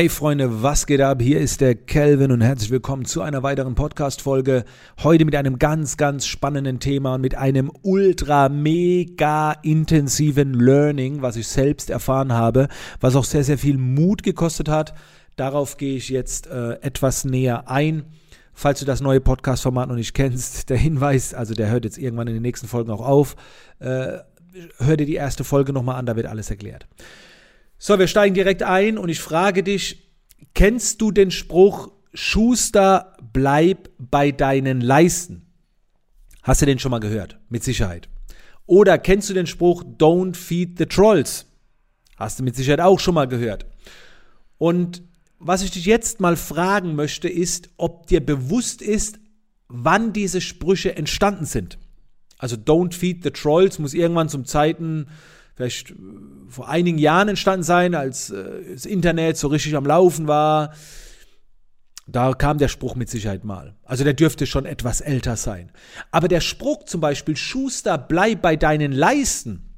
Hey Freunde, was geht ab? Hier ist der Kelvin und herzlich willkommen zu einer weiteren Podcast-Folge. Heute mit einem ganz, ganz spannenden Thema und mit einem ultra, mega intensiven Learning, was ich selbst erfahren habe, was auch sehr, sehr viel Mut gekostet hat. Darauf gehe ich jetzt äh, etwas näher ein. Falls du das neue Podcast-Format noch nicht kennst, der Hinweis, also der hört jetzt irgendwann in den nächsten Folgen auch auf. Äh, hör dir die erste Folge nochmal an, da wird alles erklärt. So, wir steigen direkt ein und ich frage dich, kennst du den Spruch, Schuster, bleib bei deinen Leisten? Hast du den schon mal gehört? Mit Sicherheit. Oder kennst du den Spruch, don't feed the trolls? Hast du mit Sicherheit auch schon mal gehört. Und was ich dich jetzt mal fragen möchte, ist, ob dir bewusst ist, wann diese Sprüche entstanden sind. Also don't feed the trolls muss irgendwann zum Zeiten vielleicht äh, vor einigen Jahren entstanden sein, als äh, das Internet so richtig am Laufen war. Da kam der Spruch mit Sicherheit mal. Also der dürfte schon etwas älter sein. Aber der Spruch zum Beispiel, Schuster, bleib bei deinen Leisten,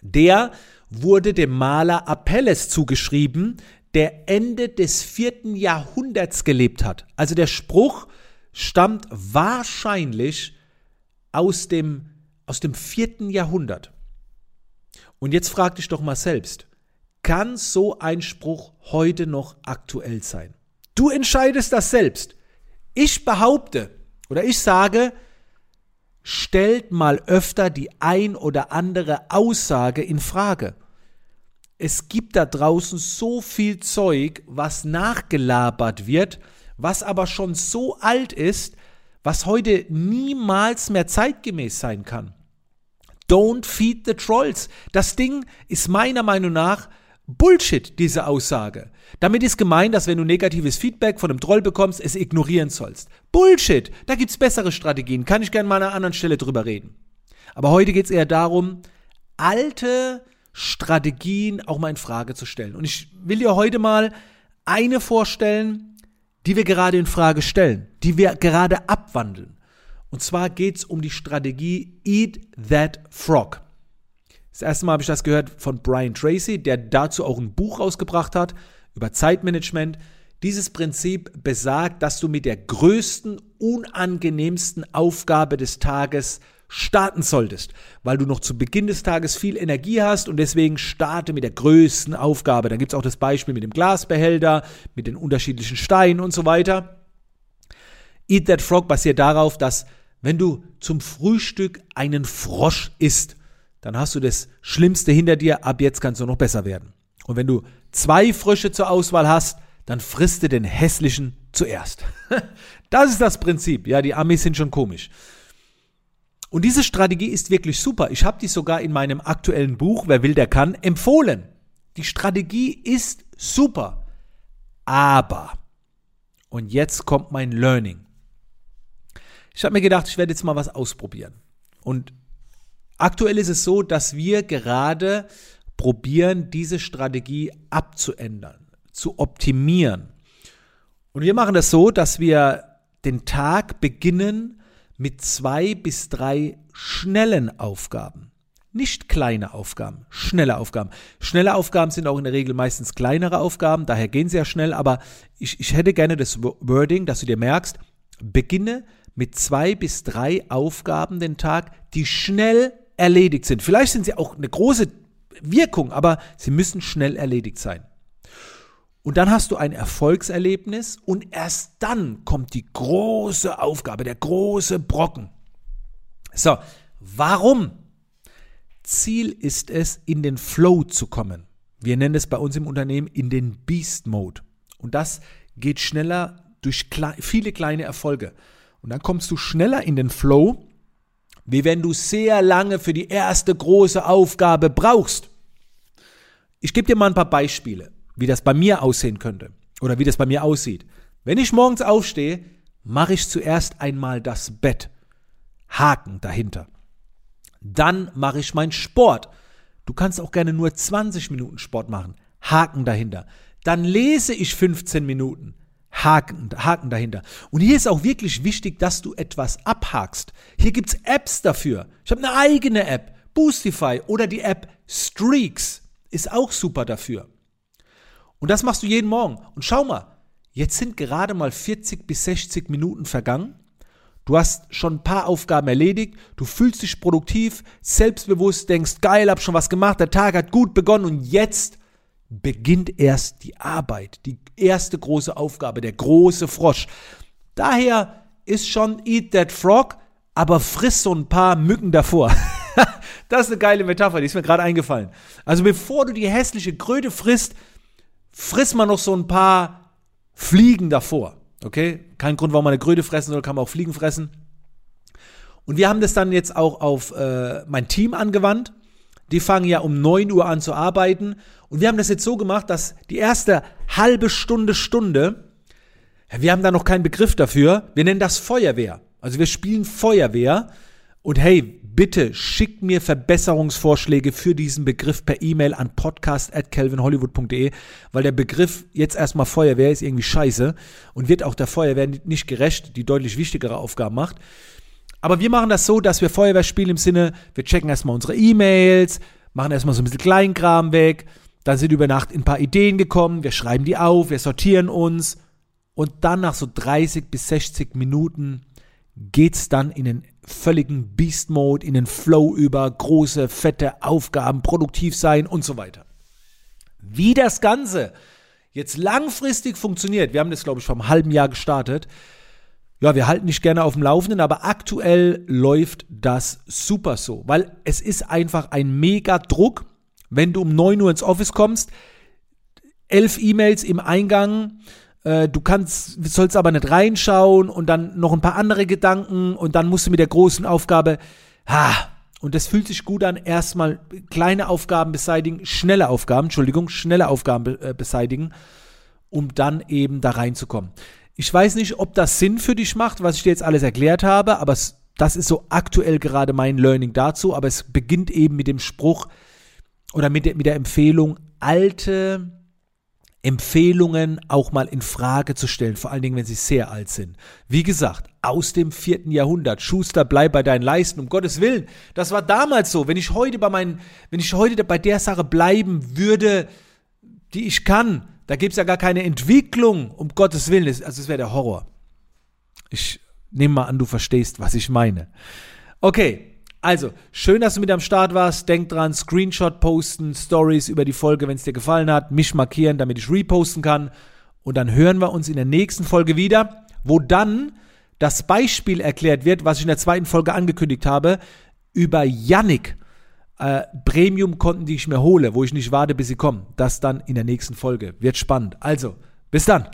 der wurde dem Maler Apelles zugeschrieben, der Ende des vierten Jahrhunderts gelebt hat. Also der Spruch stammt wahrscheinlich aus dem, aus dem vierten Jahrhundert. Und jetzt frag dich doch mal selbst, kann so ein Spruch heute noch aktuell sein? Du entscheidest das selbst. Ich behaupte oder ich sage, stellt mal öfter die ein oder andere Aussage in Frage. Es gibt da draußen so viel Zeug, was nachgelabert wird, was aber schon so alt ist, was heute niemals mehr zeitgemäß sein kann. Don't feed the trolls. Das Ding ist meiner Meinung nach Bullshit, diese Aussage. Damit ist gemeint, dass wenn du negatives Feedback von einem Troll bekommst, es ignorieren sollst. Bullshit! Da gibt's bessere Strategien. Kann ich gerne mal an einer anderen Stelle drüber reden. Aber heute geht's eher darum, alte Strategien auch mal in Frage zu stellen. Und ich will dir heute mal eine vorstellen, die wir gerade in Frage stellen, die wir gerade abwandeln. Und zwar geht es um die Strategie Eat That Frog. Das erste Mal habe ich das gehört von Brian Tracy, der dazu auch ein Buch rausgebracht hat über Zeitmanagement. Dieses Prinzip besagt, dass du mit der größten, unangenehmsten Aufgabe des Tages starten solltest, weil du noch zu Beginn des Tages viel Energie hast und deswegen starte mit der größten Aufgabe. Dann gibt es auch das Beispiel mit dem Glasbehälter, mit den unterschiedlichen Steinen und so weiter. Eat That Frog basiert darauf, dass wenn du zum Frühstück einen Frosch isst, dann hast du das Schlimmste hinter dir, ab jetzt kannst du noch besser werden. Und wenn du zwei Frösche zur Auswahl hast, dann frisst du den hässlichen zuerst. Das ist das Prinzip. Ja, die Amis sind schon komisch. Und diese Strategie ist wirklich super. Ich habe die sogar in meinem aktuellen Buch, Wer will, der kann, empfohlen. Die Strategie ist super. Aber, und jetzt kommt mein Learning. Ich habe mir gedacht, ich werde jetzt mal was ausprobieren. Und aktuell ist es so, dass wir gerade probieren, diese Strategie abzuändern, zu optimieren. Und wir machen das so, dass wir den Tag beginnen mit zwei bis drei schnellen Aufgaben. Nicht kleine Aufgaben, schnelle Aufgaben. Schnelle Aufgaben sind auch in der Regel meistens kleinere Aufgaben, daher gehen sie ja schnell, aber ich, ich hätte gerne das Wording, dass du dir merkst, beginne mit zwei bis drei Aufgaben den Tag, die schnell erledigt sind. Vielleicht sind sie auch eine große Wirkung, aber sie müssen schnell erledigt sein. Und dann hast du ein Erfolgserlebnis und erst dann kommt die große Aufgabe, der große Brocken. So, warum? Ziel ist es, in den Flow zu kommen. Wir nennen es bei uns im Unternehmen in den Beast Mode. Und das geht schneller durch viele kleine Erfolge. Und dann kommst du schneller in den Flow, wie wenn du sehr lange für die erste große Aufgabe brauchst. Ich gebe dir mal ein paar Beispiele, wie das bei mir aussehen könnte oder wie das bei mir aussieht. Wenn ich morgens aufstehe, mache ich zuerst einmal das Bett. Haken dahinter. Dann mache ich meinen Sport. Du kannst auch gerne nur 20 Minuten Sport machen. Haken dahinter. Dann lese ich 15 Minuten. Haken, Haken dahinter. Und hier ist auch wirklich wichtig, dass du etwas abhakst. Hier gibt's Apps dafür. Ich habe eine eigene App, Boostify oder die App Streaks ist auch super dafür. Und das machst du jeden Morgen. Und schau mal, jetzt sind gerade mal 40 bis 60 Minuten vergangen. Du hast schon ein paar Aufgaben erledigt, du fühlst dich produktiv, selbstbewusst, denkst, geil, hab schon was gemacht, der Tag hat gut begonnen und jetzt beginnt erst die Arbeit, die erste große Aufgabe, der große Frosch. Daher ist schon Eat That Frog, aber friss so ein paar Mücken davor. das ist eine geile Metapher, die ist mir gerade eingefallen. Also bevor du die hässliche Kröte frisst, friss mal noch so ein paar Fliegen davor. Okay? Kein Grund, warum man eine Kröte fressen soll, kann man auch Fliegen fressen. Und wir haben das dann jetzt auch auf äh, mein Team angewandt. Die fangen ja um 9 Uhr an zu arbeiten. Und wir haben das jetzt so gemacht, dass die erste halbe Stunde, Stunde, wir haben da noch keinen Begriff dafür, wir nennen das Feuerwehr. Also wir spielen Feuerwehr. Und hey, bitte schickt mir Verbesserungsvorschläge für diesen Begriff per E-Mail an podcast.calvinhollywood.de, weil der Begriff jetzt erstmal Feuerwehr ist irgendwie scheiße und wird auch der Feuerwehr nicht gerecht, die deutlich wichtigere Aufgaben macht. Aber wir machen das so, dass wir Feuerwehr spielen im Sinne, wir checken erstmal unsere E-Mails, machen erstmal so ein bisschen Kleinkram weg, dann sind über Nacht ein paar Ideen gekommen, wir schreiben die auf, wir sortieren uns. Und dann nach so 30 bis 60 Minuten geht's dann in den völligen Beast Mode, in den Flow über, große, fette Aufgaben, produktiv sein und so weiter. Wie das Ganze jetzt langfristig funktioniert, wir haben das glaube ich vor einem halben Jahr gestartet, ja, wir halten dich gerne auf dem Laufenden, aber aktuell läuft das super so, weil es ist einfach ein mega Druck, wenn du um 9 Uhr ins Office kommst, elf E-Mails im Eingang, äh, du kannst, sollst aber nicht reinschauen und dann noch ein paar andere Gedanken und dann musst du mit der großen Aufgabe, ha, und das fühlt sich gut an, erstmal kleine Aufgaben beseitigen, schnelle Aufgaben, Entschuldigung, schnelle Aufgaben äh, beseitigen, um dann eben da reinzukommen. Ich weiß nicht, ob das Sinn für dich macht, was ich dir jetzt alles erklärt habe, aber es, das ist so aktuell gerade mein Learning dazu. Aber es beginnt eben mit dem Spruch oder mit der, mit der Empfehlung, alte Empfehlungen auch mal in Frage zu stellen, vor allen Dingen, wenn sie sehr alt sind. Wie gesagt, aus dem vierten Jahrhundert. Schuster, bleib bei deinen Leisten, um Gottes Willen. Das war damals so. Wenn ich heute bei meinen, wenn ich heute bei der Sache bleiben würde, die ich kann, da gibt es ja gar keine Entwicklung, um Gottes Willen. Also es wäre der Horror. Ich nehme mal an, du verstehst, was ich meine. Okay, also, schön, dass du mit am Start warst. Denk dran, Screenshot posten, Stories über die Folge, wenn es dir gefallen hat, mich markieren, damit ich reposten kann. Und dann hören wir uns in der nächsten Folge wieder, wo dann das Beispiel erklärt wird, was ich in der zweiten Folge angekündigt habe, über Yannick äh, Premium-Konten, die ich mir hole, wo ich nicht warte, bis sie kommen. Das dann in der nächsten Folge. Wird spannend. Also, bis dann.